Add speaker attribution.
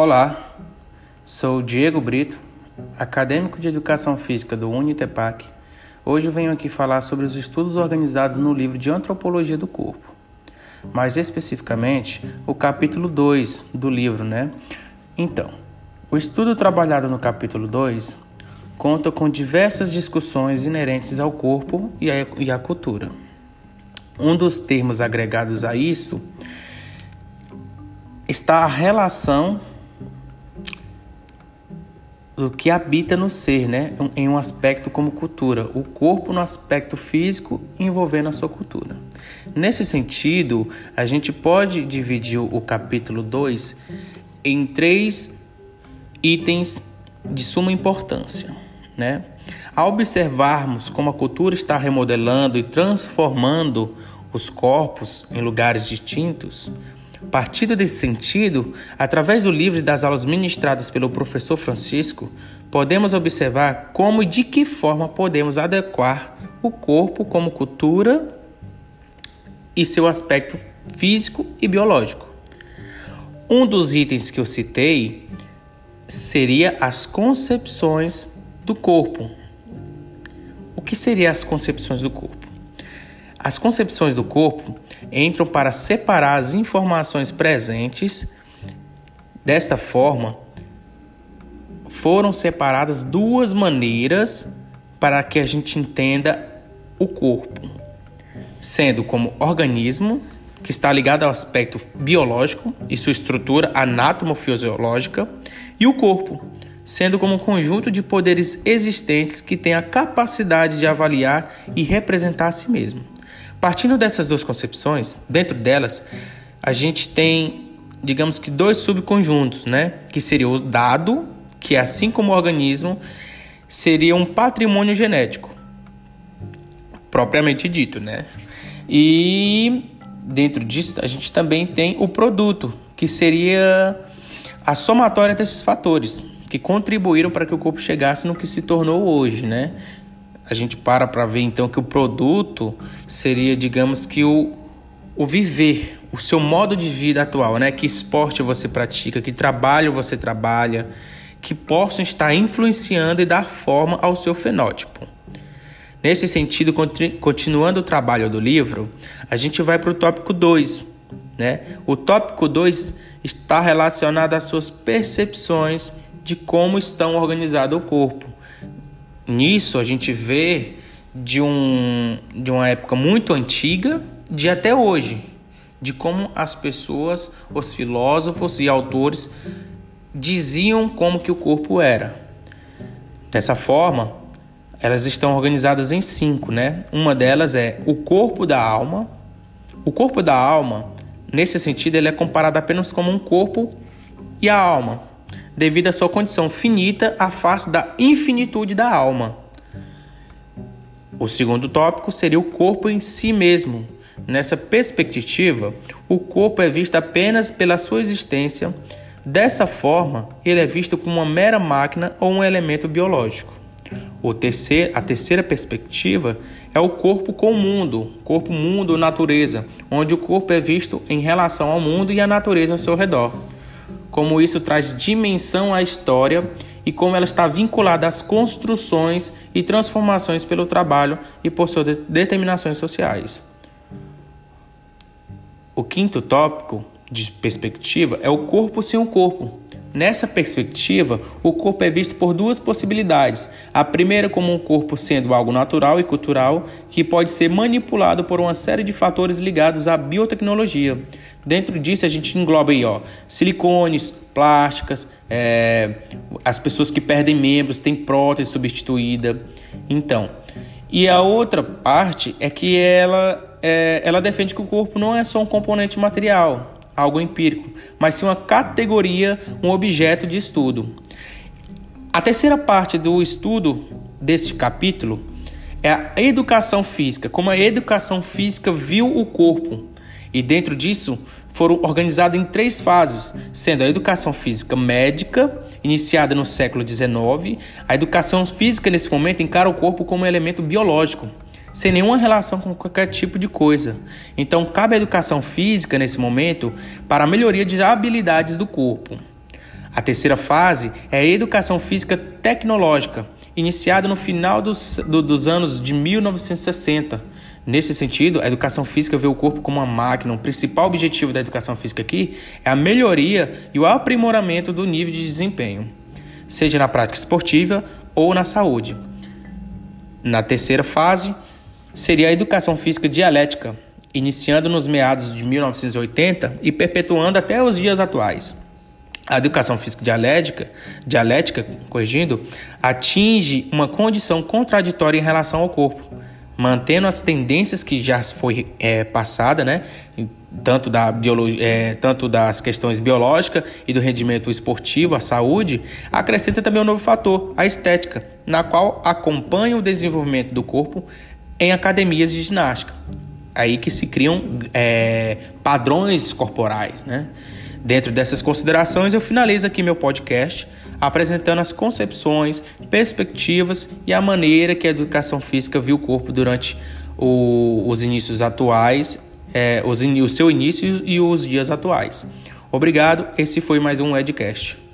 Speaker 1: Olá, sou Diego Brito, acadêmico de Educação Física do Unitepac. Hoje venho aqui falar sobre os estudos organizados no livro de Antropologia do Corpo. Mais especificamente, o capítulo 2 do livro, né? Então, o estudo trabalhado no capítulo 2 conta com diversas discussões inerentes ao corpo e à, e à cultura. Um dos termos agregados a isso está a relação do que habita no ser, né? Em um aspecto como cultura, o corpo no aspecto físico envolvendo a sua cultura. Nesse sentido, a gente pode dividir o capítulo 2 em três itens de suma importância, né? Ao observarmos como a cultura está remodelando e transformando os corpos em lugares distintos, Partindo desse sentido, através do livro e das aulas ministradas pelo professor Francisco, podemos observar como e de que forma podemos adequar o corpo como cultura e seu aspecto físico e biológico. Um dos itens que eu citei seria as concepções do corpo. O que seriam as concepções do corpo? As concepções do corpo entram para separar as informações presentes. Desta forma, foram separadas duas maneiras para que a gente entenda o corpo, sendo como organismo, que está ligado ao aspecto biológico e sua estrutura anatomofisiológica, e o corpo, sendo como um conjunto de poderes existentes que tem a capacidade de avaliar e representar a si mesmo. Partindo dessas duas concepções, dentro delas, a gente tem, digamos que, dois subconjuntos, né? Que seria o dado, que assim como o organismo, seria um patrimônio genético, propriamente dito, né? E dentro disso, a gente também tem o produto, que seria a somatória desses fatores que contribuíram para que o corpo chegasse no que se tornou hoje, né? A gente para para ver então que o produto seria, digamos que o, o viver, o seu modo de vida atual, né? Que esporte você pratica, que trabalho você trabalha, que possam estar influenciando e dar forma ao seu fenótipo. Nesse sentido, continuando o trabalho do livro, a gente vai para o tópico 2. Né? O tópico 2 está relacionado às suas percepções de como estão organizado o corpo nisso a gente vê de, um, de uma época muito antiga de até hoje, de como as pessoas, os filósofos e autores diziam como que o corpo era. Dessa forma, elas estão organizadas em cinco, né? Uma delas é o corpo da alma. O corpo da alma, nesse sentido, ele é comparado apenas como um corpo e a alma devido à sua condição finita à face da infinitude da alma. O segundo tópico seria o corpo em si mesmo. Nessa perspectiva, o corpo é visto apenas pela sua existência. Dessa forma, ele é visto como uma mera máquina ou um elemento biológico. O terceiro, a terceira perspectiva é o corpo com o mundo, corpo, mundo, natureza, onde o corpo é visto em relação ao mundo e à natureza ao seu redor como isso traz dimensão à história e como ela está vinculada às construções e transformações pelo trabalho e por suas determinações sociais. O quinto tópico de perspectiva é o corpo sem o corpo, Nessa perspectiva, o corpo é visto por duas possibilidades. A primeira, como um corpo sendo algo natural e cultural que pode ser manipulado por uma série de fatores ligados à biotecnologia. Dentro disso, a gente engloba aí, ó, silicones, plásticas, é, as pessoas que perdem membros, têm prótese substituída. Então, e a outra parte é que ela, é, ela defende que o corpo não é só um componente material, algo empírico, mas sim uma categoria, um objeto de estudo. A terceira parte do estudo deste capítulo é a educação física, como a educação física viu o corpo. E dentro disso foram organizadas em três fases, sendo a educação física médica, iniciada no século XIX. A educação física, nesse momento, encara o corpo como um elemento biológico, sem nenhuma relação com qualquer tipo de coisa. Então, cabe a educação física nesse momento para a melhoria de habilidades do corpo. A terceira fase é a educação física tecnológica, iniciada no final dos, do, dos anos de 1960. Nesse sentido, a educação física vê o corpo como uma máquina. O principal objetivo da educação física aqui é a melhoria e o aprimoramento do nível de desempenho, seja na prática esportiva ou na saúde. Na terceira fase, seria a educação física dialética, iniciando nos meados de 1980 e perpetuando até os dias atuais. A educação física dialética, dialética, corrigindo, atinge uma condição contraditória em relação ao corpo, mantendo as tendências que já foi é, passada, né? Tanto, da biologia, é, tanto das questões biológicas e do rendimento esportivo, a saúde, acrescenta também um novo fator, a estética, na qual acompanha o desenvolvimento do corpo em academias de ginástica. Aí que se criam é, padrões corporais, né? Dentro dessas considerações, eu finalizo aqui meu podcast apresentando as concepções, perspectivas e a maneira que a educação física viu o corpo durante o, os inícios atuais, é, os, o seu início e os dias atuais. Obrigado, esse foi mais um Edcast.